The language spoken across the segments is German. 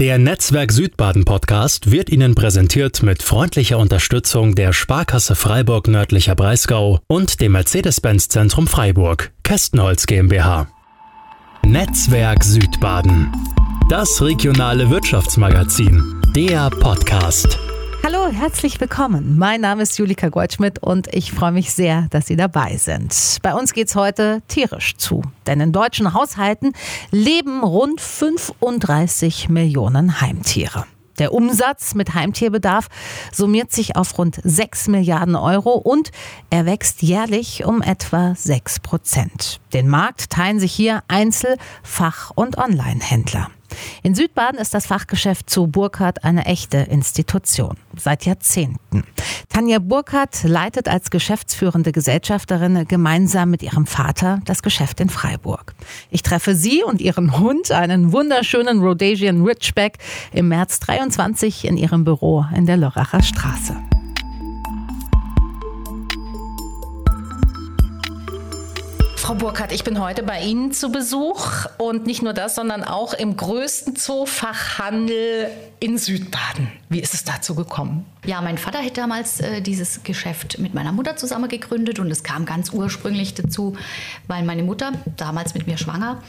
Der Netzwerk Südbaden Podcast wird Ihnen präsentiert mit freundlicher Unterstützung der Sparkasse Freiburg nördlicher Breisgau und dem Mercedes-Benz Zentrum Freiburg, Kästenholz GmbH. Netzwerk Südbaden. Das regionale Wirtschaftsmagazin. Der Podcast. Hallo, herzlich willkommen. Mein Name ist Julika Goldschmidt und ich freue mich sehr, dass Sie dabei sind. Bei uns geht es heute tierisch zu, denn in deutschen Haushalten leben rund 35 Millionen Heimtiere. Der Umsatz mit Heimtierbedarf summiert sich auf rund 6 Milliarden Euro und er wächst jährlich um etwa 6 Prozent. Den Markt teilen sich hier Einzel-, Fach- und Online-Händler. In Südbaden ist das Fachgeschäft zu Burkhardt eine echte Institution. Seit Jahrzehnten. Tanja Burkhardt leitet als geschäftsführende Gesellschafterin gemeinsam mit ihrem Vater das Geschäft in Freiburg. Ich treffe sie und ihren Hund, einen wunderschönen Rhodesian Ridgeback, im März 23 in ihrem Büro in der Lörracher Straße. Frau Burkhardt, ich bin heute bei Ihnen zu Besuch und nicht nur das, sondern auch im größten Zoofachhandel in Südbaden. Wie ist es dazu gekommen? Ja, mein Vater hat damals äh, dieses Geschäft mit meiner Mutter zusammen gegründet und es kam ganz ursprünglich dazu, weil meine Mutter, damals mit mir schwanger,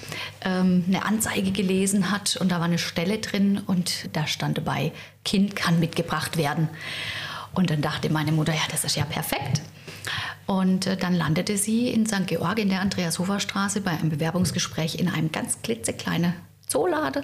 ähm, eine Anzeige gelesen hat und da war eine Stelle drin und da stand dabei, Kind kann mitgebracht werden. Und dann dachte meine Mutter, ja, das ist ja perfekt. Und äh, dann landete sie in St. Georg in der Andreas-Hofer-Straße bei einem Bewerbungsgespräch in einem ganz klitzekleinen Zoolade.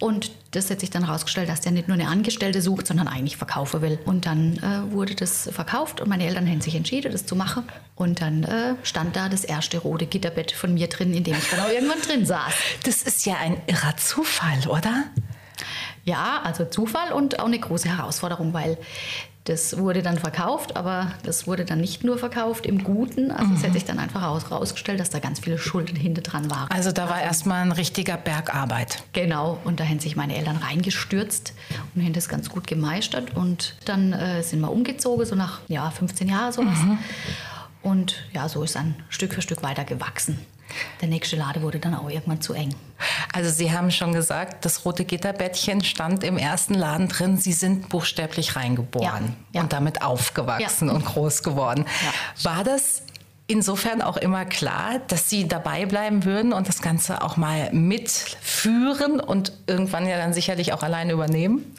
Und das hat sich dann herausgestellt, dass der nicht nur eine Angestellte sucht, sondern eigentlich verkaufen will. Und dann äh, wurde das verkauft und meine Eltern haben sich entschieden, das zu machen. Und dann äh, stand da das erste rote Gitterbett von mir drin, in dem ich dann auch irgendwann drin saß. Das ist ja ein irrer Zufall, oder? Ja, also Zufall und auch eine große Herausforderung, weil das wurde dann verkauft, aber das wurde dann nicht nur verkauft im Guten. Also mhm. es hat sich dann einfach herausgestellt, dass da ganz viele Schulden hinter dran waren. Also da war erstmal ein richtiger Bergarbeit. Genau, und da haben sich meine Eltern reingestürzt und haben das ganz gut gemeistert. Und dann äh, sind wir umgezogen, so nach ja, 15 Jahren sowas. Mhm. Und ja, so ist dann Stück für Stück weiter gewachsen. Der nächste Lade wurde dann auch irgendwann zu eng. Also Sie haben schon gesagt, das rote Gitterbettchen stand im ersten Laden drin. Sie sind buchstäblich reingeboren ja, ja. und damit aufgewachsen ja. und groß geworden. War das insofern auch immer klar, dass Sie dabei bleiben würden und das Ganze auch mal mitführen und irgendwann ja dann sicherlich auch alleine übernehmen?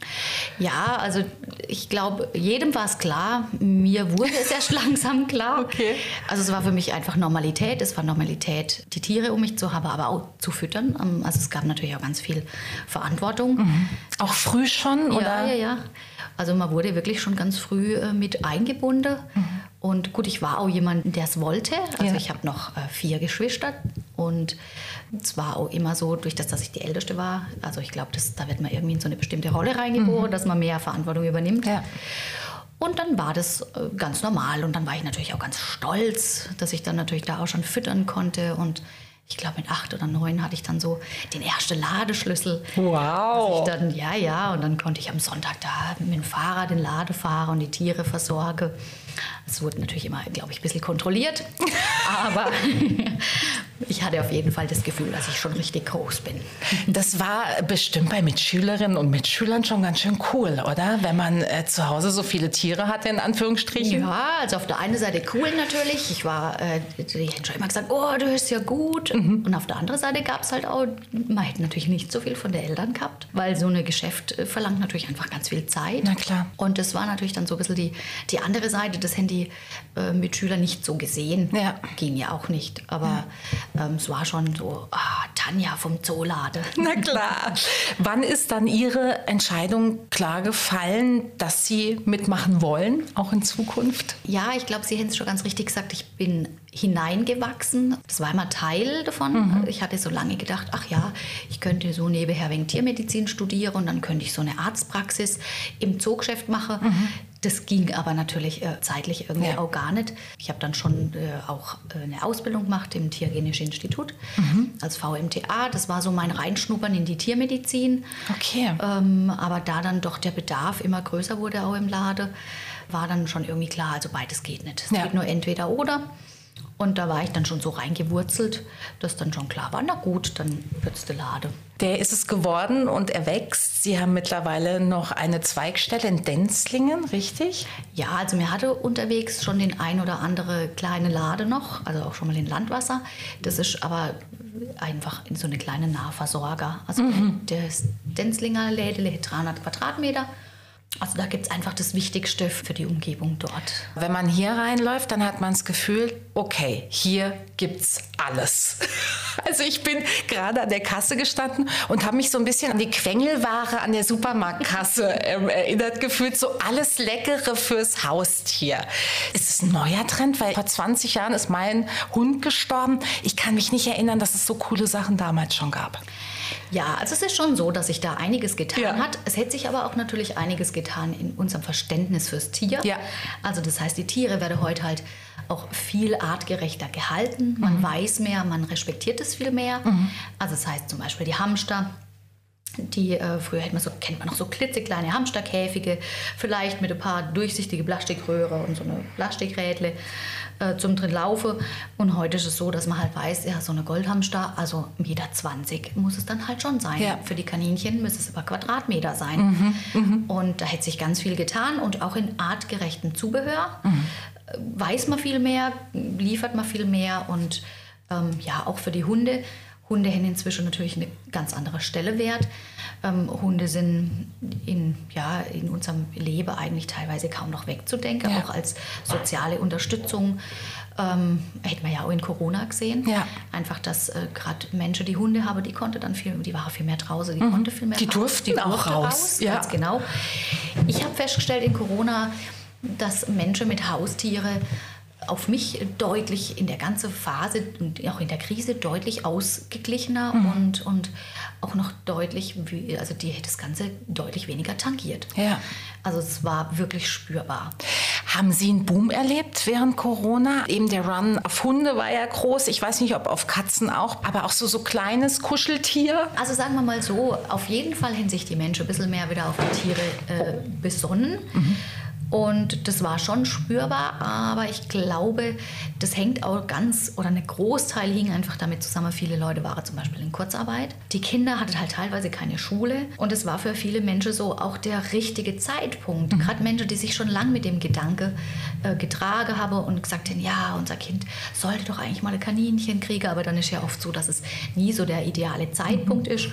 Ja, also ich glaube, jedem war es klar. Mir wurde es erst langsam klar. Okay. Also es war für mich einfach Normalität. Es war Normalität, die Tiere um mich zu haben, aber auch zu füttern. Ähm, also es gab natürlich auch ganz viel Verantwortung. Mhm. Auch früh schon, ja, oder? Ja, ja. Also man wurde wirklich schon ganz früh äh, mit eingebunden. Mhm. Und gut, ich war auch jemand, der es wollte. Also ja. ich habe noch äh, vier Geschwister und es war auch immer so, durch das, dass ich die Älteste war, also ich glaube, da wird man irgendwie in so eine bestimmte Rolle reingeboren, mhm. dass man mehr Verantwortung übernimmt. Ja. Und dann war das äh, ganz normal und dann war ich natürlich auch ganz stolz, dass ich dann natürlich da auch schon füttern konnte und ich glaube mit acht oder neun hatte ich dann so den ersten Ladeschlüssel. Wow. Dann, ja, ja, und dann konnte ich am Sonntag da mit dem Fahrrad den Lade fahren und die Tiere versorgen. Es wurde natürlich immer, glaube ich, ein bisschen kontrolliert. Aber ich hatte auf jeden Fall das Gefühl, dass ich schon richtig groß bin. Das war bestimmt bei Mitschülerinnen und Mitschülern schon ganz schön cool, oder? Wenn man äh, zu Hause so viele Tiere hatte, in Anführungsstrichen. Ja, also auf der einen Seite cool natürlich. Ich war, äh, die haben schon immer gesagt, oh, du hörst ja gut. Mhm. Und auf der anderen Seite gab es halt auch, man hätte natürlich nicht so viel von den Eltern gehabt, weil so ein Geschäft äh, verlangt natürlich einfach ganz viel Zeit. Na klar. Und das war natürlich dann so ein bisschen die, die andere Seite das haben die äh, Mitschüler nicht so gesehen. Ja. Ging ja auch nicht. Aber ja. ähm, es war schon so, ah, Tanja vom Zoolade. Na klar. Wann ist dann Ihre Entscheidung klar gefallen, dass Sie mitmachen wollen, auch in Zukunft? Ja, ich glaube, Sie haben es schon ganz richtig gesagt. Ich bin hineingewachsen. Das war immer Teil davon. Mhm. Ich hatte so lange gedacht, ach ja, ich könnte so nebenher wegen Tiermedizin studieren und dann könnte ich so eine Arztpraxis im Zoogeschäft machen. Mhm. Das ging aber natürlich äh, zeitlich irgendwie ja. auch gar nicht. Ich habe dann schon äh, auch äh, eine Ausbildung gemacht im Tiergenischen Institut mhm. als VMTA. Das war so mein Reinschnuppern in die Tiermedizin. Okay. Ähm, aber da dann doch der Bedarf immer größer wurde, auch im Lade, war dann schon irgendwie klar, also beides geht nicht. Es ja. geht nur entweder oder. Und da war ich dann schon so reingewurzelt, dass dann schon klar war, na gut, dann wird's die Lade. Der ist es geworden und er wächst. Sie haben mittlerweile noch eine Zweigstelle in Denzlingen, richtig? Ja, also mir hatte unterwegs schon den ein oder andere kleine Lade noch, also auch schon mal in Landwasser. Das ist aber einfach in so eine kleine Nahversorger. Also mhm. der Denzlinger Lädele hat 300 Quadratmeter also da gibt es einfach das Wichtigste für die Umgebung dort. Wenn man hier reinläuft, dann hat man das Gefühl, okay, hier es alles. Also ich bin gerade an der Kasse gestanden und habe mich so ein bisschen an die Quengelware an der Supermarktkasse ähm, erinnert gefühlt. So alles Leckere fürs Haustier. Ist es ein neuer Trend? Weil vor 20 Jahren ist mein Hund gestorben. Ich kann mich nicht erinnern, dass es so coole Sachen damals schon gab. Ja, also es ist schon so, dass sich da einiges getan ja. hat. Es hätte sich aber auch natürlich einiges getan in unserem Verständnis fürs Tier. Ja. Also das heißt, die Tiere werden heute halt auch viel artgerechter gehalten. Man mhm. weiß mehr, man respektiert es viel mehr. Mhm. Also das heißt zum Beispiel die Hamster die äh, früher hätte man so, kennt man noch so klitzekleine Hamsterkäfige, vielleicht mit ein paar durchsichtige Plastikröhre und so eine Plastikrädle äh, zum drin laufe. Und heute ist es so, dass man halt weiß, ja, so eine Goldhamster, also Meter 20 muss es dann halt schon sein. Ja. Für die Kaninchen müsste es aber Quadratmeter sein. Mhm, mhm. Und da hätte sich ganz viel getan und auch in artgerechtem Zubehör mhm. Äh, weiß man viel mehr, liefert man viel mehr und ähm, ja, auch für die Hunde Hunde haben inzwischen natürlich eine ganz andere Stelle wert. Ähm, Hunde sind in, ja, in unserem Leben eigentlich teilweise kaum noch wegzudenken, ja. auch als soziale Unterstützung. Ähm, hätten wir ja auch in Corona gesehen. Ja. Einfach, dass äh, gerade Menschen, die Hunde haben, die konnte dann viel, die waren viel mehr draußen, die mhm. konnte viel mehr Die durften die auch raus. raus. Ja. Ganz genau. Ich habe festgestellt in Corona, dass Menschen mit Haustiere auf mich deutlich in der ganzen Phase und auch in der Krise deutlich ausgeglichener mhm. und, und auch noch deutlich, also die das Ganze deutlich weniger tangiert. Ja. Also es war wirklich spürbar. Haben Sie einen Boom erlebt während Corona? Eben der Run auf Hunde war ja groß. Ich weiß nicht, ob auf Katzen auch, aber auch so so kleines Kuscheltier. Also sagen wir mal so, auf jeden Fall haben sich die Menschen ein bisschen mehr wieder auf die Tiere äh, besonnen. Mhm. Und das war schon spürbar, aber ich glaube, das hängt auch ganz oder ein Großteil hing einfach damit zusammen. Viele Leute waren zum Beispiel in Kurzarbeit. Die Kinder hatten halt teilweise keine Schule und es war für viele Menschen so auch der richtige Zeitpunkt. Mhm. Gerade Menschen, die sich schon lange mit dem Gedanke äh, getragen haben und gesagt haben, ja, unser Kind sollte doch eigentlich mal ein Kaninchen kriegen, aber dann ist ja oft so, dass es nie so der ideale Zeitpunkt mhm. ist.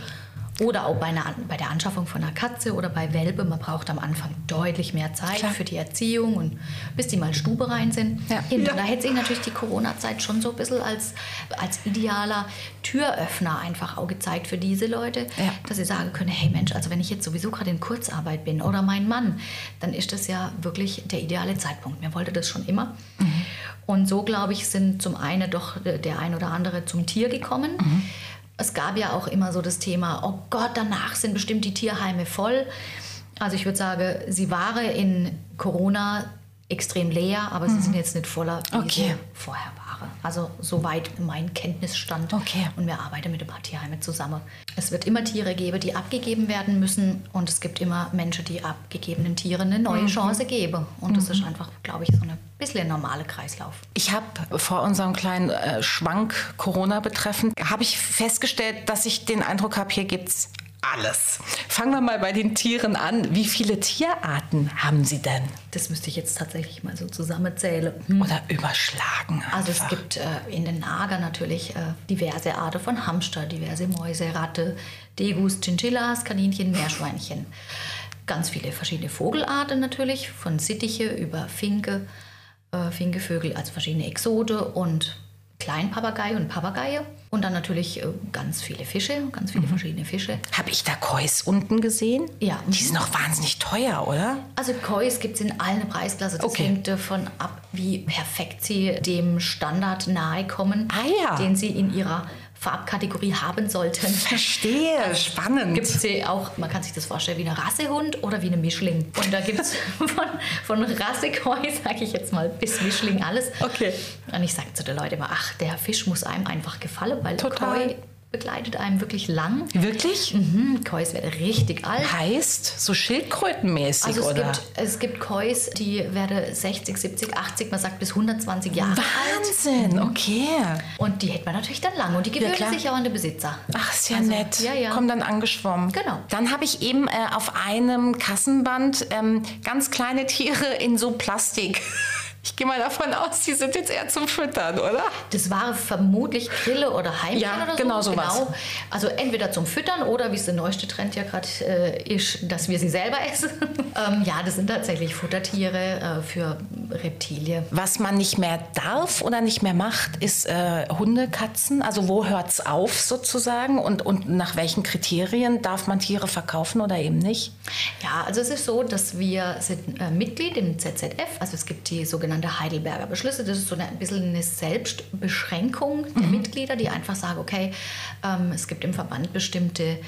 Oder auch bei, einer, bei der Anschaffung von einer Katze oder bei Welpe. Man braucht am Anfang deutlich mehr Zeit Klar. für die Erziehung und bis die mal Stube rein sind. Ja. Und da hätte sich natürlich die Corona-Zeit schon so ein bisschen als, als idealer Türöffner einfach auch gezeigt für diese Leute, ja. dass sie sagen können, hey Mensch, also wenn ich jetzt sowieso gerade in Kurzarbeit bin oder mein Mann, dann ist das ja wirklich der ideale Zeitpunkt. Mir wollte das schon immer. Mhm. Und so, glaube ich, sind zum einen doch der ein oder andere zum Tier gekommen. Mhm es gab ja auch immer so das Thema, oh Gott, danach sind bestimmt die Tierheime voll. Also ich würde sagen, sie waren in Corona extrem leer, aber mhm. sie sind jetzt nicht voller, wie okay. vorher waren. Also soweit mein Kenntnisstand. Okay. Und wir arbeiten mit ein paar Tierheimen zusammen. Es wird immer Tiere geben, die abgegeben werden müssen und es gibt immer Menschen, die abgegebenen Tieren eine neue mhm. Chance geben. Und mhm. das ist einfach, glaube ich, so ein bisschen normaler Kreislauf. Ich habe vor unserem kleinen äh, Schwank Corona betreffend, habe ich festgestellt, dass ich den Eindruck habe, hier gibt es alles. Fangen wir mal bei den Tieren an. Wie viele Tierarten haben Sie denn? Das müsste ich jetzt tatsächlich mal so zusammenzählen. Hm. Oder überschlagen. Einfach. Also es gibt äh, in den Nager natürlich äh, diverse Arten von Hamster, diverse Mäuse, Ratte, Degus, Chinchillas, Kaninchen, Meerschweinchen. Ganz viele verschiedene Vogelarten natürlich, von Sittiche über Finke, äh, Finkevögel, also verschiedene Exote und Kleinpapagei und Papageie. Und dann natürlich äh, ganz viele Fische, ganz viele mhm. verschiedene Fische. Habe ich da Kois unten gesehen? Ja. Die sind noch wahnsinnig teuer, oder? Also Kois gibt es in allen Preisklassen. Das okay. hängt davon ab, wie perfekt sie dem Standard nahe kommen, ah, ja. den sie in ihrer Farbkategorie haben sollten. Verstehe, spannend. Gibt es auch, man kann sich das vorstellen, wie eine Rassehund oder wie eine Mischling. Und da gibt es von, von Rassekoi, sage ich jetzt mal, bis Mischling alles. Okay. Und ich sage zu den Leuten immer, ach, der Fisch muss einem einfach gefallen, weil Total. Koi begleitet einem wirklich lang. Wirklich? Mhm, Kois werden richtig alt. Heißt, so Schildkrötenmäßig, Also es oder? gibt, es gibt Kois, die werden 60, 70, 80, man sagt bis 120 Jahre alt. Wahnsinn, okay. Und die hält man natürlich dann lang und die gewöhnen klar. sich auch an den Besitzer. Ach, ist ja Also, nett. Ja, ja. Kommen dann angeschwommen. Genau. Dann habe ich eben äh, auf einem Kassenband ähm, ganz kleine Tiere in so Plastik. Ich gehe mal davon aus, die sind jetzt eher zum Füttern, oder? Das war vermutlich Grille oder Heimchen Ja, oder so. genau sowas. Also entweder zum Füttern oder wie es der neueste Trend ja gerade äh, ist, dass wir sie selber essen. ähm, ja, das sind tatsächlich Futtertiere äh, für Reptilien. Was man nicht mehr darf oder nicht mehr macht, ist äh, Hunde, Katzen. Also wo hört's auf sozusagen und, und nach welchen Kriterien darf man Tiere verkaufen oder eben nicht? Ja, also es ist so, dass wir sind äh, Mitglied im ZZF. Also es gibt die sogenannte Heidelberger Beschlüsse. Das ist so eine, ein bisschen eine Selbstbeschränkung der Mitglieder, die einfach sagen, okay, ähm, es gibt im Verband bestimmte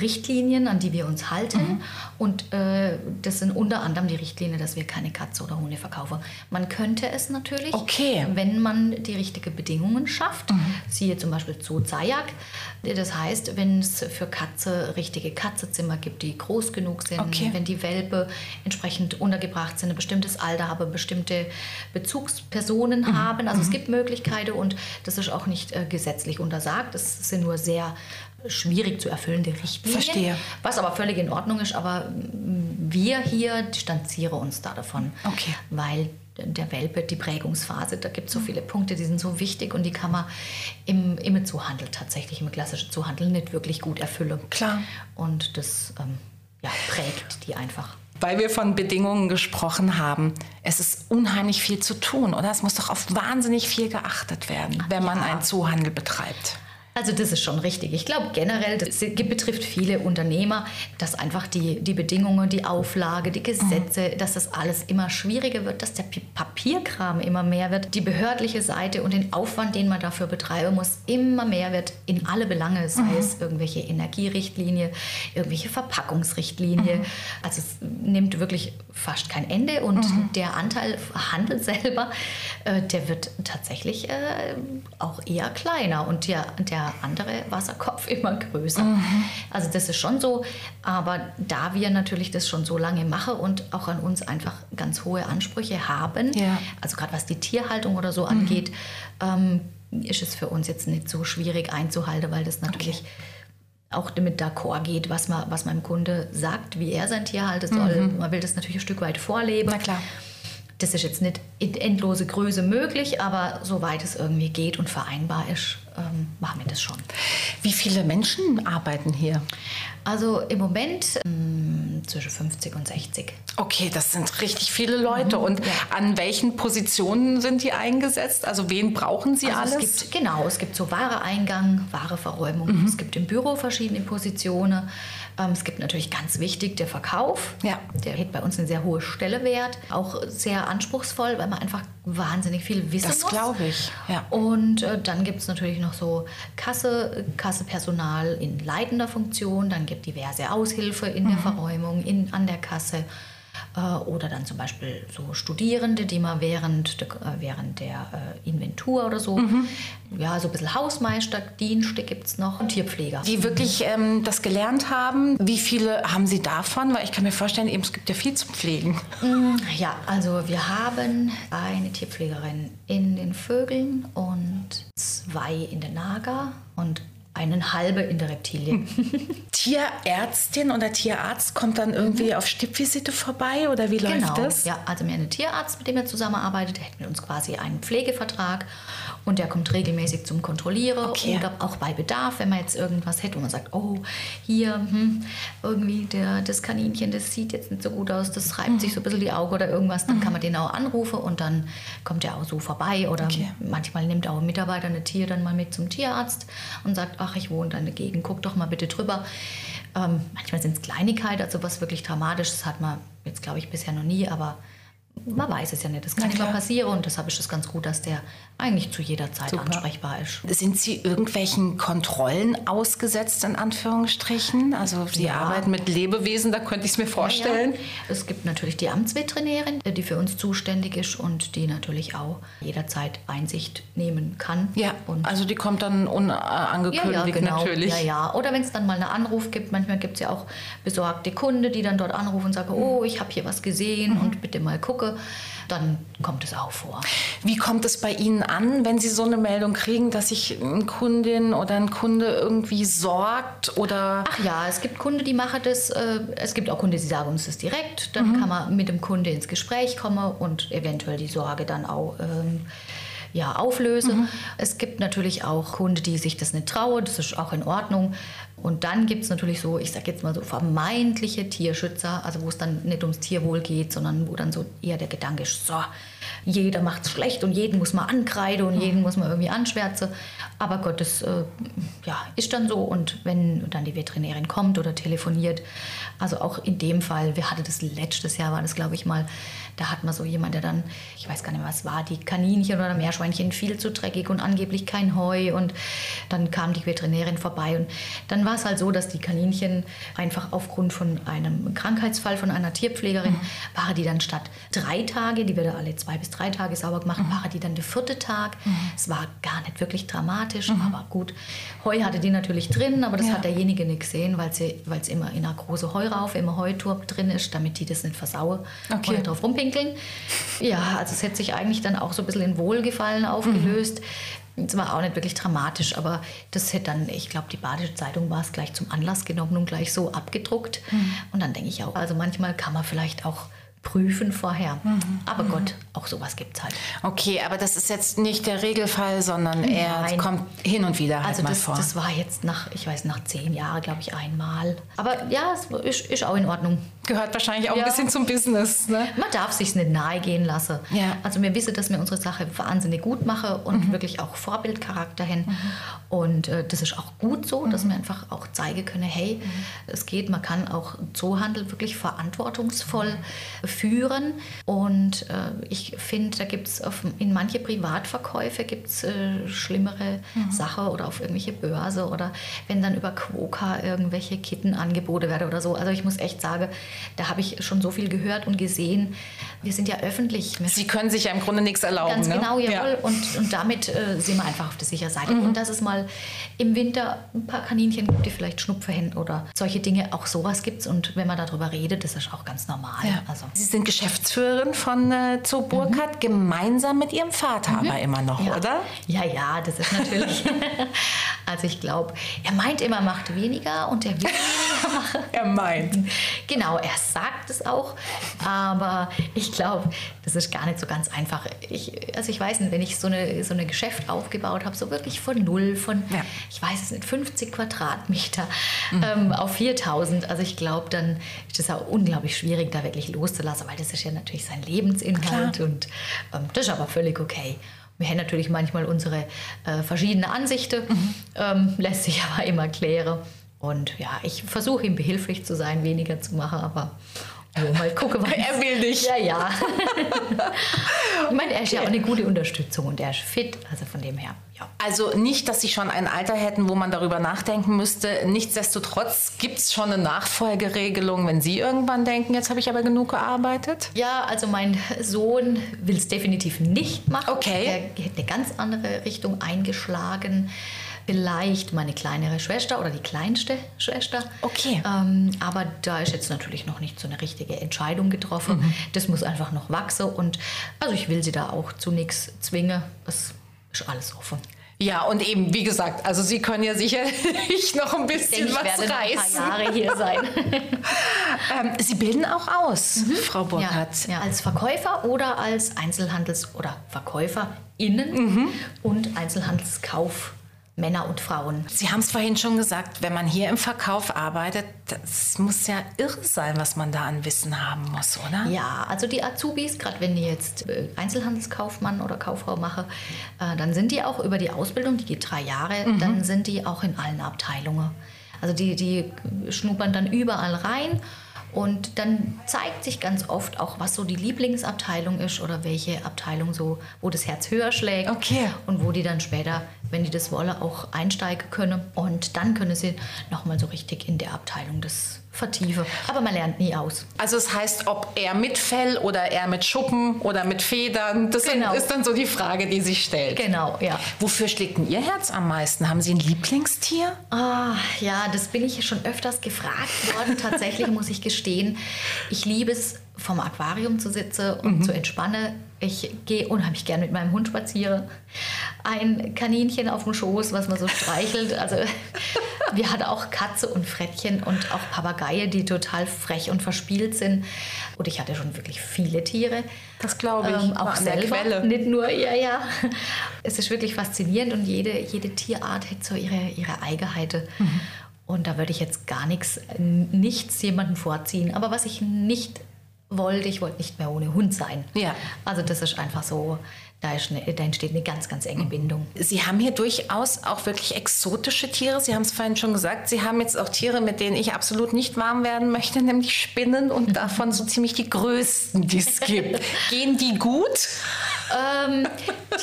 Richtlinien, an die wir uns halten. Und äh, das sind unter anderem die Richtlinien, dass wir keine Katze oder Hunde verkaufen. Man könnte es natürlich, Okay. wenn man die richtigen Bedingungen schafft. Siehe zum Beispiel Zoo Zayak. Das heißt, wenn es für Katze richtige Katzezimmer gibt, die groß genug sind, Okay. wenn die Welpe entsprechend untergebracht sind, ein bestimmtes Alter haben, bestimmte Bezugspersonen Mhm. haben. Also es gibt Möglichkeiten und das ist auch nicht äh, gesetzlich untersagt. Das sind nur sehr schwierig zu erfüllende Richtlinien. Verstehe. Was aber völlig in Ordnung ist, aber mm, wir hier distanzieren uns da davon. Okay. Weil der Welpe, die Prägungsphase, da gibt es so viele Punkte, die sind so wichtig und die kann man im, im Zuhandel tatsächlich, im klassischen Zuhandel nicht wirklich gut erfüllen. Klar. Und das ähm, ja, prägt die einfach. Weil wir von Bedingungen gesprochen haben. Es ist unheimlich viel zu tun, oder? Es muss doch auf wahnsinnig viel geachtet werden, wenn man Ja. einen Zoohandel betreibt. Also das ist schon richtig. Ich glaube generell, das betrifft viele Unternehmer, dass einfach die, die Bedingungen, die Auflage, die Gesetze, dass das alles immer schwieriger wird, dass der Pi- Papierkram immer mehr wird, die behördliche Seite und den Aufwand, den man dafür betreiben muss, immer mehr wird in alle Belange, sei es irgendwelche Energierichtlinie, irgendwelche Verpackungsrichtlinie. Also es nimmt wirklich fast kein Ende und der Anteil Handel selber, äh, der wird tatsächlich äh, auch eher kleiner. Und der, der andere Wasserkopf immer größer. Also das ist schon so, aber da wir natürlich das schon so lange machen und auch an uns einfach ganz hohe Ansprüche haben, Ja. also gerade was die Tierhaltung oder so angeht, ähm, ist es für uns jetzt nicht so schwierig einzuhalten, weil das natürlich auch damit d'accord geht, was man, was man dem Kunde sagt, wie er sein Tier halten soll. Man will das natürlich ein Stück weit vorleben. Na klar. Das ist jetzt nicht in endlose Größe möglich, aber soweit es irgendwie geht und vereinbar ist, ähm, machen wir das schon. Wie viele Menschen arbeiten hier? Also im Moment ähm, zwischen 50 und 60. Okay, das sind richtig viele Leute. Und ja. an welchen Positionen sind die eingesetzt? Also wen brauchen sie Also alles? Es gibt, genau, es gibt so Wareeingang, Wareverräumung. Es gibt im Büro verschiedene Positionen. Ähm, es gibt natürlich ganz wichtig der Verkauf. Ja. Der hat bei uns eine sehr hohe Stelle wert. Auch sehr anspruchsvoll, weil man einfach wahnsinnig viel wissen Das muss. glaube ich, ja. Und äh, dann gibt es natürlich noch so Kasse, Kassepersonal in leitender Funktion. Dann gibt diverse Aushilfe in Mhm. der Verräumung, in, an der Kasse. Äh, oder dann zum Beispiel so Studierende, die man während, der- äh, während der äh, Inventur oder so, Mhm. ja, so ein bisschen Hausmeister, Dienste gibt es noch und Tierpfleger. Die wirklich ähm, das gelernt haben. Wie viele haben sie davon? Weil ich kann mir vorstellen, eben, es gibt ja viel zu pflegen. Ja, also wir haben eine Tierpflegerin in den Vögeln und zwei in der Nager und einen halbe in der Reptilie. Tierärztin oder Tierarzt kommt dann irgendwie auf Stippvisite vorbei oder wie läuft Genau, das? ja, also wir haben einen Tierarzt, mit dem wir zusammenarbeitet, der hat mit uns quasi einen Pflegevertrag und der kommt regelmäßig zum Kontrollieren Okay. oder auch bei Bedarf, wenn man jetzt irgendwas hätte und man sagt, oh, hier, hm, irgendwie der, das Kaninchen, das sieht jetzt nicht so gut aus, das reibt sich so ein bisschen die Augen oder irgendwas, dann kann man den auch anrufen und dann kommt der auch so vorbei oder Okay. manchmal nimmt auch ein Mitarbeiter ein Tier dann mal mit zum Tierarzt und sagt, ach, ich wohne da in der Gegend, guck doch mal bitte drüber. Ähm, manchmal sind es Kleinigkeiten, also was wirklich Dramatisches hat man jetzt, glaube ich, bisher noch nie, aber man weiß es ja nicht. Das kann immer passieren und deshalb ist es ganz gut, dass der eigentlich zu jeder Zeit Super. ansprechbar ist. Sind Sie irgendwelchen Kontrollen ausgesetzt, in Anführungsstrichen? Also Sie Ja. arbeiten mit Lebewesen, da könnte ich es mir vorstellen. Ja, ja. Es gibt natürlich die Amtsveterinärin, die für uns zuständig ist und die natürlich auch jederzeit Einsicht nehmen kann. Ja, und also die kommt dann unangekündigt ja, genau. natürlich. Ja, ja. Oder wenn es dann mal einen Anruf gibt, manchmal gibt es ja auch besorgte Kunde, die dann dort anrufen und sagen, oh, ich habe hier was gesehen und bitte mal gucke. Dann kommt es auch vor. Wie kommt es bei Ihnen an, wenn Sie so eine Meldung kriegen, dass sich eine Kundin oder ein Kunde irgendwie sorgt oder Ach ja, es gibt Kunden, die machen das. Äh, es gibt auch Kunden, die sagen uns das direkt. Dann kann man mit dem Kunde ins Gespräch kommen und eventuell die Sorge dann auch ähm, ja, auflösen. Es gibt natürlich auch Kunden, die sich das nicht trauen. Das ist auch in Ordnung. Und dann gibt es natürlich so, ich sage jetzt mal so vermeintliche Tierschützer, also wo es dann nicht ums Tierwohl geht, sondern wo dann so eher der Gedanke ist, so, jeder macht es schlecht und jeden muss man ankreiden und jeden muss man irgendwie anschwärzen. Aber Gott, das äh, ja, ist dann so. Und wenn dann die Veterinärin kommt oder telefoniert, also auch in dem Fall, wir hatten das letztes Jahr, war das glaube ich mal, da hat man so jemand, der dann, ich weiß gar nicht mehr, was war, die Kaninchen oder Meerschweinchen viel zu dreckig und angeblich kein Heu. Und dann kam die Veterinärin vorbei und dann war es halt so, dass die Kaninchen einfach aufgrund von einem Krankheitsfall von einer Tierpflegerin, waren die dann statt drei Tage, die wir da alle zwei bis drei Tage sauber gemacht, waren die dann der vierte Tag. Es war gar nicht wirklich dramatisch, aber gut. Heu hatte die natürlich drin, aber das Ja. hat derjenige nicht gesehen, weil es immer in einer großen Heuraufe, immer Heuturb drin ist, damit die das nicht versauen Okay. oder drauf rumpinkeln. Ja, also es hätte sich eigentlich dann auch so ein bisschen in Wohlgefallen aufgelöst. Es war auch nicht wirklich dramatisch, aber das hätte dann, ich glaube, die Badische Zeitung war es gleich zum Anlass genommen und gleich so abgedruckt. Und dann denke ich auch, also manchmal kann man vielleicht auch prüfen vorher. Aber Gott, auch sowas gibt es halt. Okay, aber das ist jetzt nicht der Regelfall, sondern Nein. kommt hin und wieder halt Also mal das, vor. das war jetzt nach, ich weiß, nach zehn Jahren, glaube ich, einmal. Aber ja, es ist, ist auch in Ordnung. Gehört wahrscheinlich auch Ja. ein bisschen zum Business. Ne? Man darf sich nicht nahe gehen lassen. Ja. Also wir wissen, dass wir unsere Sache wahnsinnig gut machen und wirklich auch Vorbildcharakter hin. Und äh, das ist auch gut so, dass wir einfach auch zeigen können, hey, es geht, man kann auch Zoohandel wirklich verantwortungsvoll führen. Und äh, ich finde, da gibt es in manche Privatverkäufe gibt es äh, schlimmere Sachen oder auf irgendwelche Börse oder wenn dann über Quoka irgendwelche Kittenangebote werden oder so. Also ich muss echt sagen, da habe ich schon so viel gehört und gesehen. Wir sind ja öffentlich. Sie können sich ja im Grunde nichts erlauben. Ganz ne? genau, jawohl. Ja. Und, und damit äh, sind wir einfach auf der sicheren Seite. Mhm. Und dass es mal im Winter ein paar Kaninchen gibt, die vielleicht Schnupfen haben oder solche Dinge, auch sowas gibt es. Und wenn man darüber redet, das ist auch ganz normal. Ja. Also, Sie sind Geschäftsführerin von äh, Zoo Burkhardt, gemeinsam mit Ihrem Vater aber immer noch, ja. oder? Ja, ja, das ist natürlich. also ich glaube, er meint immer, er macht weniger und er will weniger machen. Er meint. Genau, er sagt es auch, aber ich glaube, das ist gar nicht so ganz einfach. Ich, also ich weiß nicht, wenn ich so eine, so eine Geschäft aufgebaut habe, so wirklich von null, von, Ja. Mhm. ich weiß es nicht, 50 Quadratmeter ähm, auf 4000, also ich glaube, dann ist es auch unglaublich schwierig, da wirklich loszulassen, weil das ist ja natürlich sein Lebensinhalt Klar. und ähm, das ist aber völlig okay. Wir haben natürlich manchmal unsere äh, verschiedenen Ansichten, Mhm. ähm, lässt sich aber immer klären. Und ja, ich versuche ihm behilflich zu sein, weniger zu machen, aber ja, mal gucken, was. Er will nicht. Ja, ja. ich meine, er ist ja auch eine gute Unterstützung und er ist fit, also von dem her, ja. Also nicht, dass Sie schon ein Alter hätten, wo man darüber nachdenken müsste. Nichtsdestotrotz gibt es schon eine Nachfolgeregelung, wenn Sie irgendwann denken, jetzt habe ich aber genug gearbeitet. Ja, also mein Sohn will es definitiv nicht machen. Okay. Er hätte eine ganz andere Richtung eingeschlagen. Vielleicht meine kleinere Schwester oder die kleinste Schwester. Okay. Ähm, aber da ist jetzt natürlich noch nicht so eine richtige Entscheidung getroffen. Mhm. Das muss einfach noch wachsen. Und also ich will sie da auch zu nichts zwingen. Es ist alles offen. Ja, und eben, wie gesagt, also Sie können ja sicherlich noch ein Ich bisschen denke, ich was werde noch ein reißen. paar Jahre hier sein. Ähm, Sie bilden auch aus, Frau Burkhardt. Ja, ja. Als Verkäufer oder als Einzelhandels- oder VerkäuferInnen Mhm. und Einzelhandelskauf Männer und Frauen. Sie haben es vorhin schon gesagt, wenn man hier im Verkauf arbeitet, das muss ja irre sein, was man da an Wissen haben muss, oder? Ja, also die Azubis, gerade wenn die jetzt äh, Einzelhandelskaufmann oder Kauffrau machen, äh, dann sind die auch über die Ausbildung, die geht drei Jahre, Mhm. dann sind die auch in allen Abteilungen. Also die, die schnuppern dann überall rein Und dann zeigt sich ganz oft auch, was so die Lieblingsabteilung ist oder welche Abteilung so, wo das Herz höher schlägt. Okay. Und wo die dann später, wenn die das wollen, auch einsteigen können. Und dann können sie nochmal so richtig in der Abteilung das vertiefen. Aber man lernt nie aus. Also es heißt, ob er mit Fell oder er mit Schuppen oder mit Federn, das Genau. ist dann so die Frage, die sich stellt. Genau, ja. Wofür schlägt denn Ihr Herz am meisten? Haben Sie ein Lieblingstier? Ah, ja, das bin ich schon öfters gefragt worden. Tatsächlich muss ich gestehen, ich liebe es, vom Aquarium zu sitzen und zu entspannen. Ich gehe unheimlich gern mit meinem Hund spazieren. Ein Kaninchen auf dem Schoß, was man so streichelt. Also wir hatten auch Katze und Frettchen und auch Papageien, die total frech und verspielt sind. Und ich hatte schon wirklich viele Tiere. Das glaube ich. Ähm, auch selber, Quelle. nicht nur, ja, ja. Es ist wirklich faszinierend und jede, jede Tierart hat so ihre, ihre Eigenheiten. Mhm. Und da würde ich jetzt gar nichts, nichts jemandem vorziehen. Aber was ich nicht wollte, ich wollte nicht mehr ohne Hund sein. Ja. Also das ist einfach so, da, ist eine, da entsteht eine ganz, ganz Mhm. enge Bindung. Sie haben hier durchaus auch wirklich exotische Tiere. Sie haben es vorhin schon gesagt. Sie haben jetzt auch Tiere, mit denen ich absolut nicht warm werden möchte, nämlich Spinnen und davon so ziemlich die größten, die es gibt. Gehen die gut? Ähm,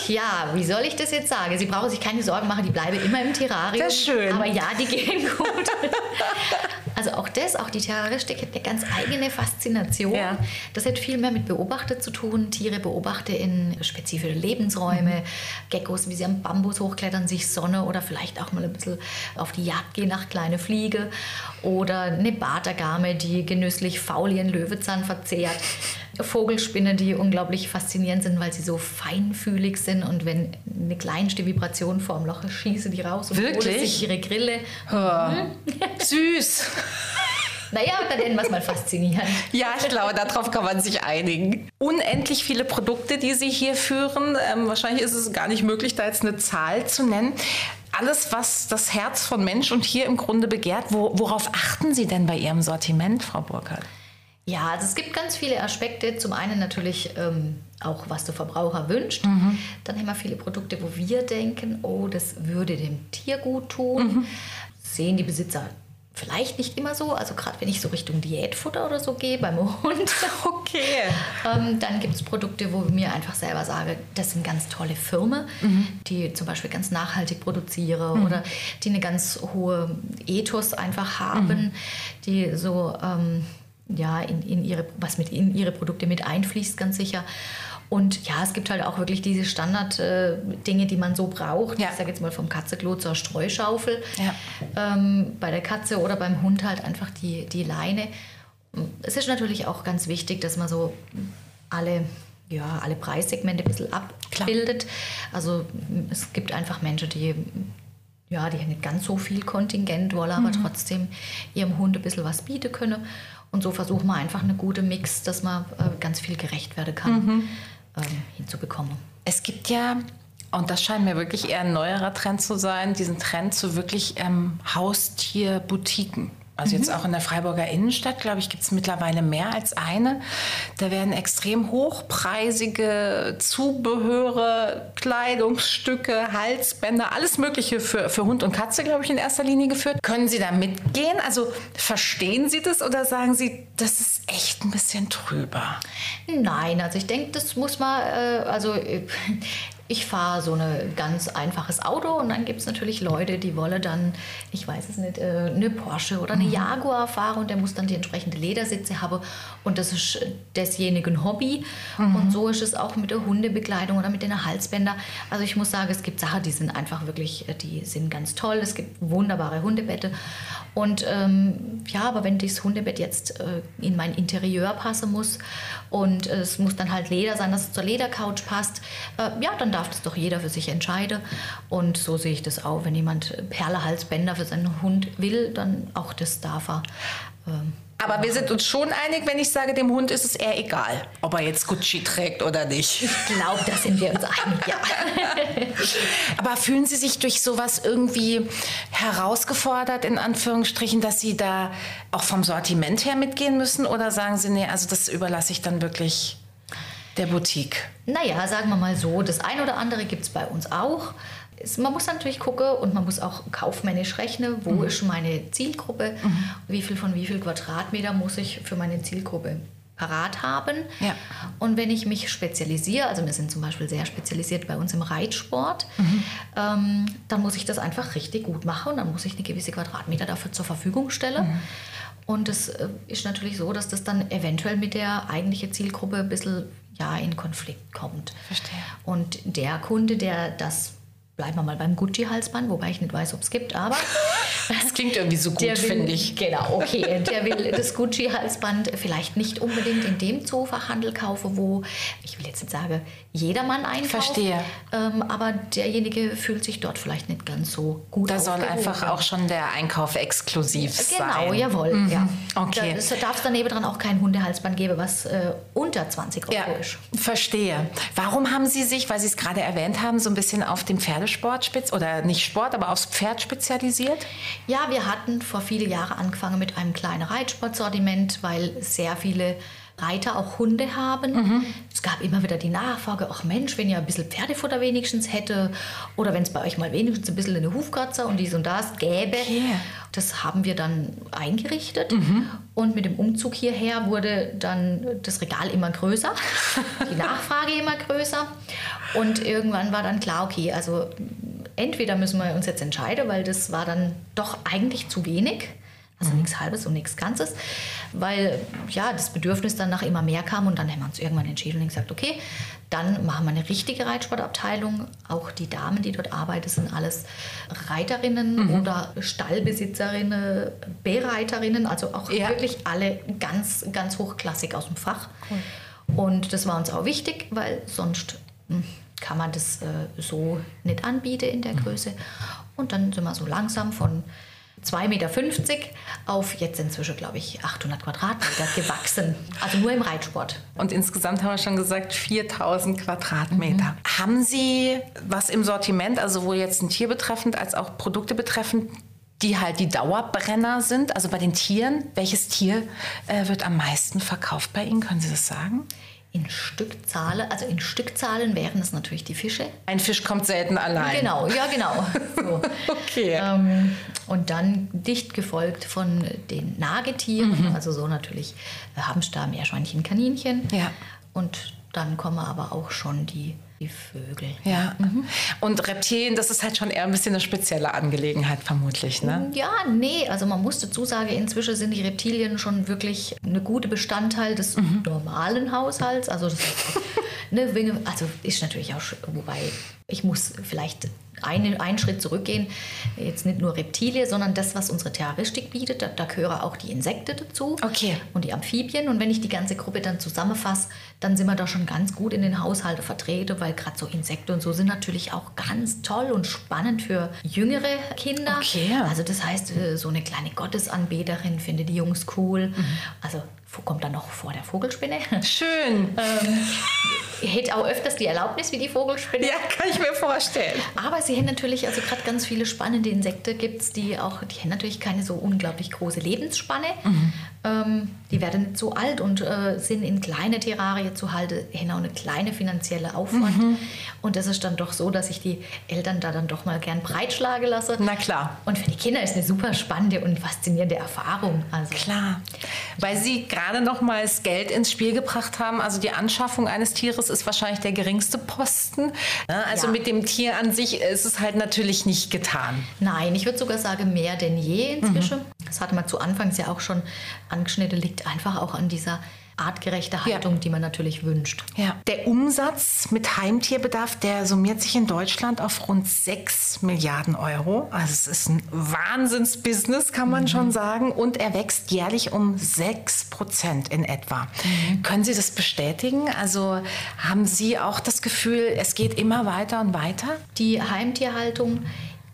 tja, wie soll ich das jetzt sagen? Sie brauchen sich keine Sorgen machen, die bleiben immer im Terrarium. Ist schön. Aber ja, die gehen gut. Also auch das, auch die Terroristik hat eine ganz eigene Faszination. Ja. Das hat viel mehr mit Beobachter zu tun. Tiere beobachte in spezifische Lebensräume. Geckos, wie sie am Bambus hochklettern, sich Sonne oder vielleicht auch mal ein bisschen auf die Jagd gehen nach kleine Fliege. Oder eine Bartagame, die genüsslich faul ihren Löwezahn verzehrt. Vogelspinne, die unglaublich faszinierend sind, weil sie so feinfühlig sind und wenn eine kleinste Vibration vor dem Loch ist, schießen die raus und holen Wirklich? sich ihre Grille. Süß. Naja, dann nennen wir es mal faszinierend. Ja, ich glaube, darauf kann man sich einigen. Unendlich viele Produkte, die Sie hier führen. Ähm, wahrscheinlich ist es gar nicht möglich, da jetzt eine Zahl zu nennen. Alles, was das Herz von Mensch und Tier im Grunde begehrt, wo, worauf achten Sie denn bei Ihrem Sortiment, Frau Burkhardt? Ja, also es gibt ganz viele Aspekte. Zum einen natürlich ähm, auch, was der Verbraucher wünscht. Dann haben wir viele Produkte, wo wir denken, oh, das würde dem Tier gut tun. Sehen die Besitzer vielleicht nicht immer so. Also gerade wenn ich so Richtung Diätfutter oder so gehe beim Hund. Okay. Ähm, dann gibt es Produkte, wo ich mir einfach selber sage, das sind ganz tolle Firmen, die zum Beispiel ganz nachhaltig produzieren oder die eine ganz hohe Ethos einfach haben, die so ähm, ja, in, in ihre, was mit in ihre Produkte mit einfließt, ganz sicher. Und ja, es gibt halt auch wirklich diese Standard-Dinge, die man so braucht. Ja. Ich sage jetzt mal vom Katzenklo zur Streuschaufel. Ja. Ähm, bei der Katze oder beim Hund halt einfach die, die Leine. Es ist natürlich auch ganz wichtig, dass man so alle, ja, alle Preissegmente ein bisschen abbildet. Also es gibt einfach Menschen, die ja, die nicht ganz so viel Kontingent wollen, aber trotzdem ihrem Hund ein bisschen was bieten können. Und so versuchen wir einfach eine gute Mix, dass man äh, ganz viel gerecht werden kann, ähm, hinzubekommen. Es gibt ja, und das scheint mir wirklich eher ein neuerer Trend zu sein, diesen Trend zu wirklich ähm, Haustierboutiquen. Also jetzt auch in der Freiburger Innenstadt, glaube ich, gibt es mittlerweile mehr als eine. Da werden extrem hochpreisige Zubehöre, Kleidungsstücke, Halsbänder, alles Mögliche für, für Hund und Katze, glaube ich, in erster Linie geführt. Können Sie da mitgehen? Also verstehen Sie das oder sagen Sie, das ist echt ein bisschen trüber? Nein, also ich denke, das muss man, äh, also äh, ich fahre so ein ganz einfaches Auto und dann gibt es natürlich Leute, die wollen dann, ich weiß es nicht, äh, eine Porsche oder eine Jaguar fahren und der muss dann die entsprechende Ledersitze haben und das ist desjenigen Hobby und so ist es auch mit der Hundebekleidung oder mit den Halsbänder. Also ich muss sagen, es gibt Sachen, die sind einfach wirklich, äh, die sind ganz toll. Es gibt wunderbare Hundebette und ähm, ja, aber wenn das Hundebett jetzt äh, in mein Interieur passen muss und äh, es muss dann halt Leder sein, dass es zur Ledercouch passt, äh, ja, dann darf das doch jeder für sich entscheiden. Und so sehe ich das auch. Wenn jemand Perlehalsbänder für seinen Hund will, dann auch das darf er. Ähm, Aber wir sind uns schon einig, wenn ich sage, dem Hund ist es eher egal, ob er jetzt Gucci trägt oder nicht. ich glaube, da sind wir uns einig, ja. Aber fühlen Sie sich durch sowas irgendwie herausgefordert, in Anführungsstrichen, dass Sie da auch vom Sortiment her mitgehen müssen? Oder sagen Sie, nee, also das überlasse ich dann wirklich der Boutique? Naja, sagen wir mal so, das ein oder andere gibt es bei uns auch. Man muss natürlich gucken und man muss auch kaufmännisch rechnen, wo mhm. ist meine Zielgruppe, mhm. wie viel von wie viel Quadratmeter muss ich für meine Zielgruppe parat haben. Ja. Und wenn ich mich spezialisiere, also wir sind zum Beispiel sehr spezialisiert bei uns im Reitsport, mhm. ähm, dann muss ich das einfach richtig gut machen und dann muss ich eine gewisse Quadratmeter dafür zur Verfügung stellen. Mhm. Und es äh, ist natürlich so, dass das dann eventuell mit der eigentlichen Zielgruppe ein bisschen ja, in Konflikt kommt. Verstehe. Und der Kunde, der das bleiben wir mal beim Gucci-Halsband, wobei ich nicht weiß, ob es gibt, aber. Das klingt irgendwie so gut, finde ich. Genau, okay. Der will das Gucci-Halsband vielleicht nicht unbedingt in dem Zoofachhandel kaufen, wo, ich will jetzt nicht sagen, jedermann einkauft. Verstehe. Ähm, aber derjenige fühlt sich dort vielleicht nicht ganz so gut Da soll einfach auch schon der Einkauf exklusiv genau, sein. Genau, jawohl. Mhm. Ja. Okay. Da darf es daneben dran auch kein Hundehalsband geben, was äh, unter 20 Euro ja, ist. Verstehe. Warum haben Sie sich, weil Sie es gerade erwähnt haben, so ein bisschen auf dem Pferdesport oder nicht Sport, aber aufs Pferd spezialisiert? Ja, wir hatten vor vielen Jahren angefangen mit einem kleinen Reitsportsortiment, weil sehr viele Reiter auch Hunde haben. Mhm. Es gab immer wieder die Nachfrage, ach Mensch, wenn ihr ein bisschen Pferdefutter wenigstens hätte oder wenn es bei euch mal wenigstens ein bisschen eine Hufkatze und dies und das gäbe. Yeah. Das haben wir dann eingerichtet mhm. und mit dem Umzug hierher wurde dann das Regal immer größer, die Nachfrage immer größer und irgendwann war dann klar, okay, also entweder müssen wir uns jetzt entscheiden, weil das war dann doch eigentlich zu wenig also nichts Halbes und nichts Ganzes, weil ja das Bedürfnis dann nach immer mehr kam und dann haben wir uns irgendwann entschieden und gesagt, okay, dann machen wir eine richtige Reitsportabteilung. Auch die Damen, die dort arbeiten, sind alles Reiterinnen mhm. oder Stallbesitzerinnen, Bereiterinnen, also auch ja. wirklich alle ganz, ganz hochklassig aus dem Fach. Cool. Und das war uns auch wichtig, weil sonst hm, kann man das äh, so nicht anbieten in der mhm. Größe. Und dann sind wir so langsam von 2,50 Meter auf jetzt inzwischen, glaube ich, 800 Quadratmeter gewachsen. Also nur im Reitsport. Und insgesamt haben wir schon gesagt 4000 Quadratmeter. Mhm. Haben Sie was im Sortiment, also sowohl jetzt ein Tier betreffend als auch Produkte betreffend, die halt die Dauerbrenner sind? Also bei den Tieren, welches Tier äh, wird am meisten verkauft bei Ihnen? Können Sie das sagen? In Stückzahlen, also in Stückzahlen wären es natürlich die Fische. Ein Fisch kommt selten allein. Genau, ja genau. So. okay. Ähm, und dann dicht gefolgt von den Nagetieren, mhm. also so natürlich Hamster, Meerschweinchen, Kaninchen. Ja. Und dann kommen aber auch schon die die Vögel. Ja. Mhm. Und Reptilien, das ist halt schon eher ein bisschen eine spezielle Angelegenheit, vermutlich, ne? Ja, nee, also man muss dazu sagen, inzwischen sind die Reptilien schon wirklich eine gute Bestandteil des mhm. normalen Haushalts. Also, das, ne, also ist natürlich auch, wobei ich muss vielleicht einen, einen Schritt zurückgehen, jetzt nicht nur Reptilien, sondern das, was unsere Terroristik bietet. Da, da gehören auch die Insekten dazu okay. und die Amphibien. Und wenn ich die ganze Gruppe dann zusammenfasse, dann sind wir da schon ganz gut in den Haushalten vertreten, weil gerade so Insekten und so sind natürlich auch ganz toll und spannend für jüngere Kinder. Okay. Also das heißt, äh, so eine kleine Gottesanbeterin findet die Jungs cool. Mhm. Also kommt dann noch vor der Vogelspinne. Schön. ähm, hätte auch öfters die Erlaubnis wie die Vogelspinne. Ja, kann ich mir vorstellen. Aber sie haben natürlich, also gerade ganz viele spannende Insekten gibt es, die auch, die haben natürlich keine so unglaublich große Lebensspanne. Mhm. Ähm, die werden nicht so alt und äh, sind in kleine Terrarien zu halten, auch eine kleine finanzielle Aufwand. Mhm. Und das ist dann doch so, dass ich die Eltern da dann doch mal gern breitschlagen lasse. Na klar. Und für die Kinder ist eine super spannende und faszinierende Erfahrung. Also, klar. Weil sie gerade nochmals Geld ins Spiel gebracht haben. Also die Anschaffung eines Tieres ist wahrscheinlich der geringste Posten. Also ja. mit dem Tier an sich ist es halt natürlich nicht getan. Nein, ich würde sogar sagen, mehr denn je inzwischen. Mhm. Das hatte man zu Anfangs ja auch schon angeschnitten, liegt einfach auch an dieser artgerechte Haltung, ja. die man natürlich wünscht. Ja. Der Umsatz mit Heimtierbedarf, der summiert sich in Deutschland auf rund 6 Milliarden Euro. Also es ist ein Wahnsinnsbusiness, kann man mhm. schon sagen. Und er wächst jährlich um 6 Prozent in etwa. Mhm. Können Sie das bestätigen? Also haben Sie auch das Gefühl, es geht immer weiter und weiter? Die Heimtierhaltung,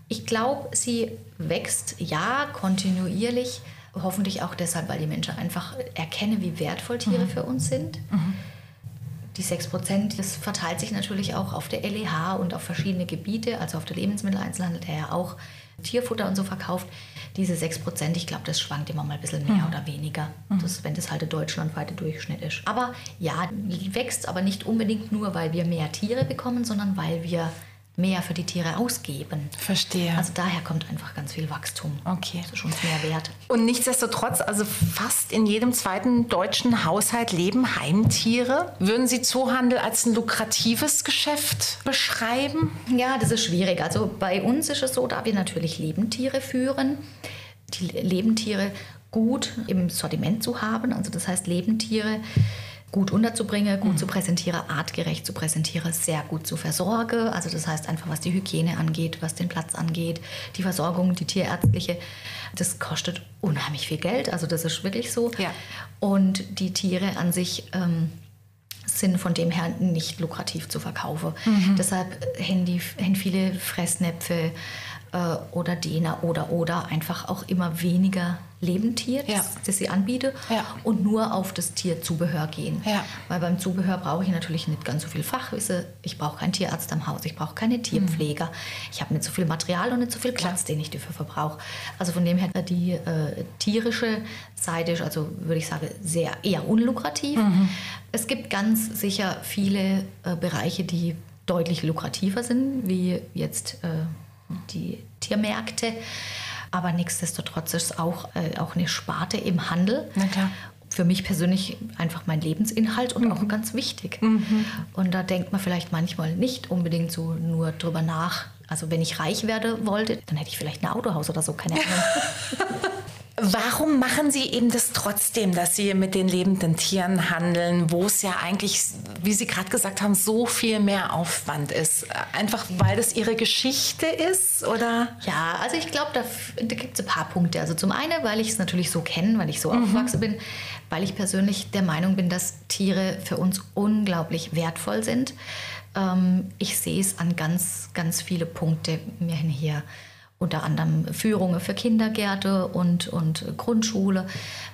ich glaube, sie wächst ja kontinuierlich hoffentlich auch deshalb, weil die Menschen einfach erkennen, wie wertvoll Tiere mhm. für uns sind. Mhm. Die 6 Prozent, das verteilt sich natürlich auch auf der LEH und auf verschiedene Gebiete, also auf der Lebensmitteleinzelhandel, der ja auch Tierfutter und so verkauft. Diese 6 Prozent, ich glaube, das schwankt immer mal ein bisschen mehr mhm. oder weniger, mhm. das, wenn das halt der deutschlandweite Durchschnitt ist. Aber ja, wächst aber nicht unbedingt nur, weil wir mehr Tiere bekommen, sondern weil wir mehr für die Tiere ausgeben. Verstehe. Also daher kommt einfach ganz viel Wachstum. Okay. Das ist uns mehr wert. Und nichtsdestotrotz, also fast in jedem zweiten deutschen Haushalt leben Heimtiere. Würden Sie Zoohandel als ein lukratives Geschäft beschreiben? Ja, das ist schwierig. Also bei uns ist es so, da wir natürlich Lebendtiere führen, die Lebendtiere gut im Sortiment zu haben. Also das heißt Lebendtiere gut unterzubringen, gut zu präsentieren, artgerecht zu präsentieren, sehr gut zu versorgen. Also das heißt einfach, was die Hygiene angeht, was den Platz angeht, die Versorgung, die tierärztliche, das kostet unheimlich viel Geld. Also das ist wirklich so. Ja. Und die Tiere an sich ähm, sind von dem her nicht lukrativ zu verkaufen. Deshalb haben, die, haben viele Fressnäpfe äh, oder Däner oder oder einfach auch immer weniger Lebendtier, Ja. das, das sie anbiete Ja. und nur auf das Tierzubehör gehen. Ja. Weil beim Zubehör brauche ich natürlich nicht ganz so viel Fachwissen. Ich brauche keinen Tierarzt am Haus, ich brauche keine Tierpfleger. Ich habe nicht so viel Material und nicht so viel Platz, den ich dafür verbrauche. Also von dem her die äh, tierische Seite ist also würde ich sagen sehr eher unlukrativ. Es gibt ganz sicher viele äh, Bereiche, die deutlich lukrativer sind, wie jetzt äh, die Tiermärkte. Aber nichtsdestotrotz ist es auch, äh, auch eine Sparte im Handel. Na klar. Für mich persönlich einfach mein Lebensinhalt und auch ganz wichtig. Und da denkt man vielleicht manchmal nicht unbedingt so nur drüber nach. Also wenn ich reich werden wollte, dann hätte ich vielleicht ein Autohaus oder so, keine Ahnung. Warum machen Sie eben das trotzdem, dass Sie mit den lebenden Tieren handeln, wo es ja eigentlich, wie Sie gerade gesagt haben, so viel mehr Aufwand ist? Einfach weil das Ihre Geschichte ist oder? Ja, also ich glaube, da, da gibt es ein paar Punkte. Also zum einen, weil ich es natürlich so kenne, weil ich so aufgewachsen bin, weil ich persönlich der Meinung bin, dass Tiere für uns unglaublich wertvoll sind. Ähm, ich sehe es an ganz, ganz viele Punkte mir hin hier. Unter anderem Führungen für Kindergärte und, und Grundschule.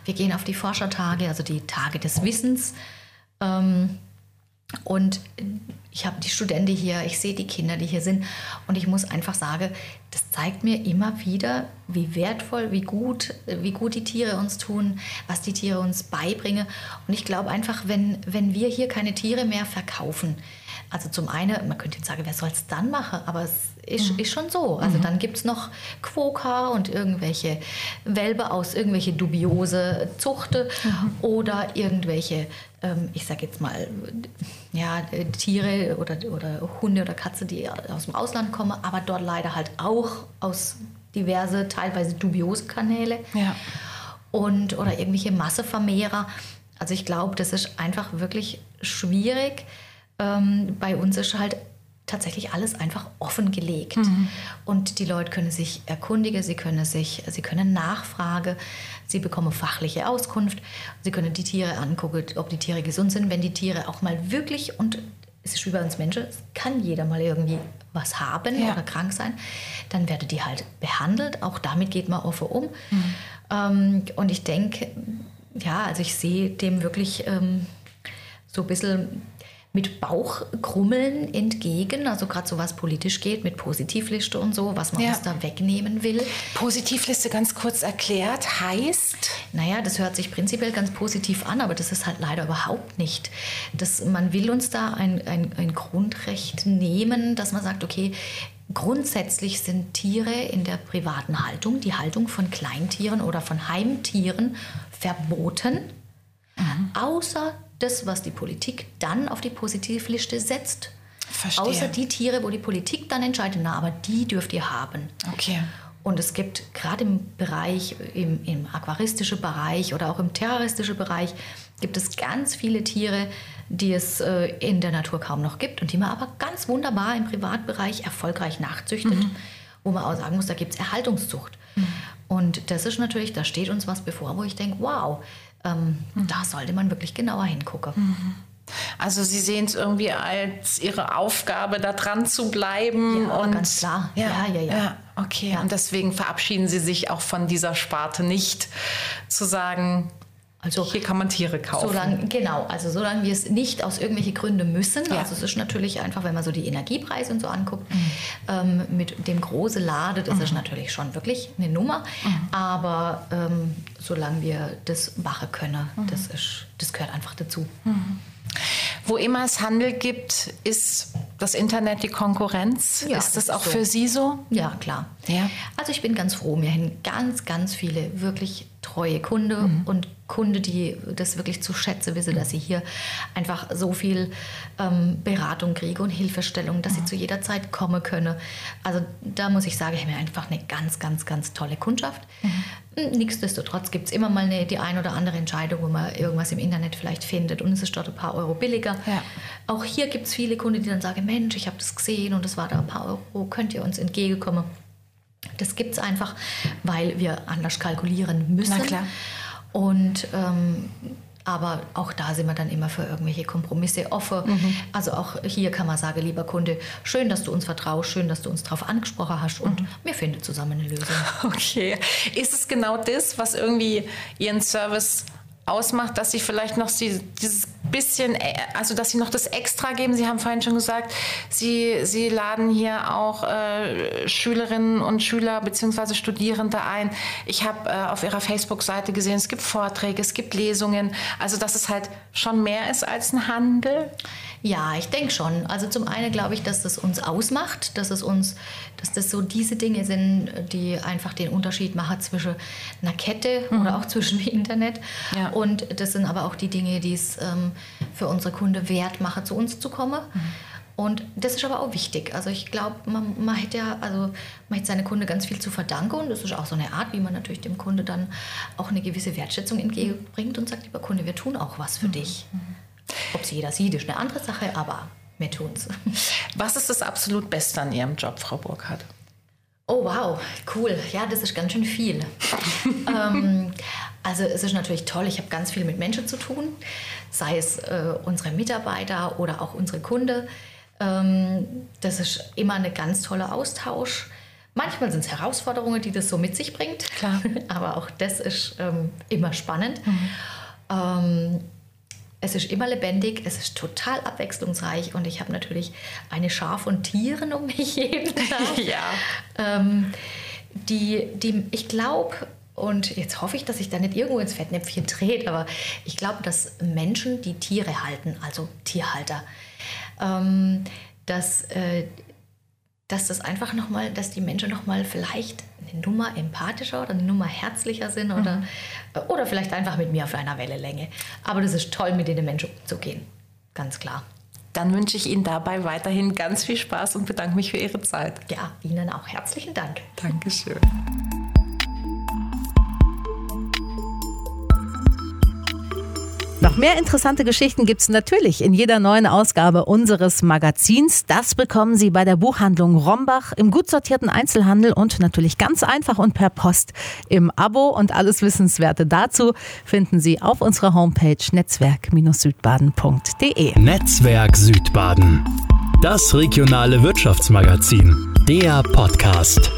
Wir gehen auf die Forschertage, also die Tage des Wissens. Ähm, und ich habe die Studenten hier, ich sehe die Kinder, die hier sind. Und ich muss einfach sagen, das zeigt mir immer wieder, wie wertvoll, wie gut, wie gut die Tiere uns tun, was die Tiere uns beibringen. Und ich glaube einfach, wenn, wenn wir hier keine Tiere mehr verkaufen, also zum einen, man könnte jetzt sagen, wer soll es dann machen? Aber es ist, ist schon so. Also dann gibt es noch Quokka und irgendwelche Welpe aus irgendwelche dubiose Zuchte oder irgendwelche, ähm, ich sage jetzt mal, ja, Tiere oder, oder Hunde oder Katze, die aus dem Ausland kommen, aber dort leider halt auch aus diverse, teilweise dubiose Kanäle Ja. und oder irgendwelche Massevermehrer. Also ich glaube, das ist einfach wirklich schwierig. Ähm, bei uns ist halt tatsächlich alles einfach offengelegt. Und die Leute können sich erkundigen, sie können sich, sie können nachfragen, sie bekommen fachliche Auskunft, sie können die Tiere angucken, ob die Tiere gesund sind, wenn die Tiere auch mal wirklich und es ist wie bei uns Menschen, kann jeder mal irgendwie was haben Ja. oder krank sein, dann werden die halt behandelt. Auch damit geht man offen um. Ähm, und ich denke, ja, also ich sehe dem wirklich ähm, so ein bisschen mit Bauchkrummeln entgegen, also gerade so was politisch geht, mit Positivliste und so, was man Ja. uns da wegnehmen will. Positivliste ganz kurz erklärt heißt, Naja, das hört sich prinzipiell ganz positiv an, aber das ist halt leider überhaupt nicht. Das, man will uns da ein, ein, ein Grundrecht nehmen, dass man sagt, okay, grundsätzlich sind Tiere in der privaten Haltung, die Haltung von Kleintieren oder von Heimtieren verboten, außer das, was die Politik dann auf die Positivliste setzt. Verstehe. Außer die Tiere, wo die Politik dann entscheidet, na, aber die dürft ihr haben. okay. Und es gibt gerade im Bereich, im, im aquaristischen Bereich oder auch im terroristischen Bereich, gibt es ganz viele Tiere, die es äh, in der Natur kaum noch gibt und die man aber ganz wunderbar im Privatbereich erfolgreich nachzüchtet, wo man auch sagen muss, da gibt es Erhaltungszucht. Und das ist natürlich, da steht uns was bevor, wo ich denke, wow, ähm, da sollte man wirklich genauer hingucken. Also Sie sehen es irgendwie als Ihre Aufgabe, da dran zu bleiben. Ja, und ganz klar. Ja, ja, ja. okay. Ja. Und deswegen verabschieden Sie sich auch von dieser Sparte nicht, zu sagen, Also hier kann man Tiere kaufen. Solange, genau, also solange wir es nicht aus irgendwelchen Gründen müssen, Ja. also es ist natürlich einfach, wenn man so die Energiepreise und so anguckt, ähm, mit dem große Lade, das ist natürlich schon wirklich eine Nummer, aber ähm, solange wir das machen können, das, ist, das gehört einfach dazu. Wo immer es Handel gibt, ist das Internet die Konkurrenz. Ja, ist das auch so. für Sie so? Ja, klar. Ja. Also ich bin ganz froh, mir hin ganz, ganz viele wirklich treue Kunde Mhm. und Kunde, die das wirklich zu schätzen wissen, dass sie hier einfach so viel ähm, Beratung kriegen und Hilfestellung, dass Mhm. sie zu jeder Zeit kommen können. Also da muss ich sagen, ich habe mir einfach eine ganz, ganz, ganz tolle Kundschaft. Mhm. Nichtsdestotrotz gibt es immer mal eine, die ein oder andere Entscheidung, wo man irgendwas im Internet vielleicht findet und es ist dort ein paar Euro billiger. Ja. Auch hier gibt es viele Kunden, die dann sagen, Mensch, ich habe das gesehen und es war da ein paar Euro, könnt ihr uns entgegenkommen? Das gibt es einfach, weil wir anders kalkulieren müssen. Na klar. Und ähm, aber auch da sind wir dann immer für irgendwelche Kompromisse offen. Mhm. Also auch hier kann man sagen, lieber Kunde, schön, dass du uns vertraust, schön, dass du uns darauf angesprochen hast und Mhm. wir finden zusammen eine Lösung. Okay. Ist es genau das, was irgendwie Ihren Service ausmacht, dass Sie vielleicht noch sie, dieses bisschen, äh, also dass Sie noch das Extra geben? Sie haben vorhin schon gesagt, Sie, sie laden hier auch äh, Schülerinnen und Schüler bzw. Studierende ein. Ich habe äh, auf Ihrer Facebook-Seite gesehen, es gibt Vorträge, es gibt Lesungen. Also dass es halt schon mehr ist als ein Handel. Ja, ich denke schon. Also zum einen glaube ich, dass das uns ausmacht, dass es uns, dass das so diese Dinge sind, die einfach den Unterschied machen zwischen einer Kette oder auch zwischen dem Internet. Ja. Und das sind aber auch die Dinge, die es ähm, für unsere Kunden wert machen, zu uns zu kommen. Und das ist aber auch wichtig. Also ich glaube, man, man hätte ja, also man hätte seine Kunde ganz viel zu verdanken und das ist auch so eine Art, wie man natürlich dem Kunde dann auch eine gewisse Wertschätzung entgegenbringt und sagt, lieber Kunde, wir tun auch was für dich. Ob es jeder sieht, ist eine andere Sache, aber wir tun's. Was ist das absolut Beste an Ihrem Job, Frau Burkhardt? Oh wow, cool. Ja, das ist ganz schön viel. ähm, also es ist natürlich toll, ich habe ganz viel mit Menschen zu tun, sei es äh, unsere Mitarbeiter oder auch unsere Kunde. Ähm, das ist immer ein ganz toller Austausch. Manchmal sind es Herausforderungen, die das so mit sich bringt, Klar. aber auch das ist ähm, immer spannend. Ähm, es ist immer lebendig, es ist total abwechslungsreich und ich habe natürlich eine Schar von Tieren um mich jeden Tag. Ja. Ähm, die, die, ich glaube, und jetzt hoffe ich, dass sich da nicht irgendwo ins Fettnäpfchen dreht, aber ich glaube, dass Menschen, die Tiere halten, also Tierhalter, ähm, dass, äh, dass das einfach nochmal, dass die Menschen nochmal vielleicht eine Nummer empathischer oder eine Nummer herzlicher sind oder, oder vielleicht einfach mit mir auf einer Wellenlänge. Aber das ist toll, mit den Menschen umzugehen. Ganz klar. Dann wünsche ich Ihnen dabei weiterhin ganz viel Spaß und bedanke mich für Ihre Zeit. Ja, Ihnen auch herzlichen Dank. Dankeschön. Noch mehr interessante Geschichten gibt's natürlich in jeder neuen Ausgabe unseres Magazins. Das bekommen Sie bei der Buchhandlung Rombach im gut sortierten Einzelhandel und natürlich ganz einfach und per Post im Abo. Und alles Wissenswerte dazu finden Sie auf unserer Homepage netzwerk-südbaden.de. Netzwerk Südbaden. Das regionale Wirtschaftsmagazin. Der Podcast.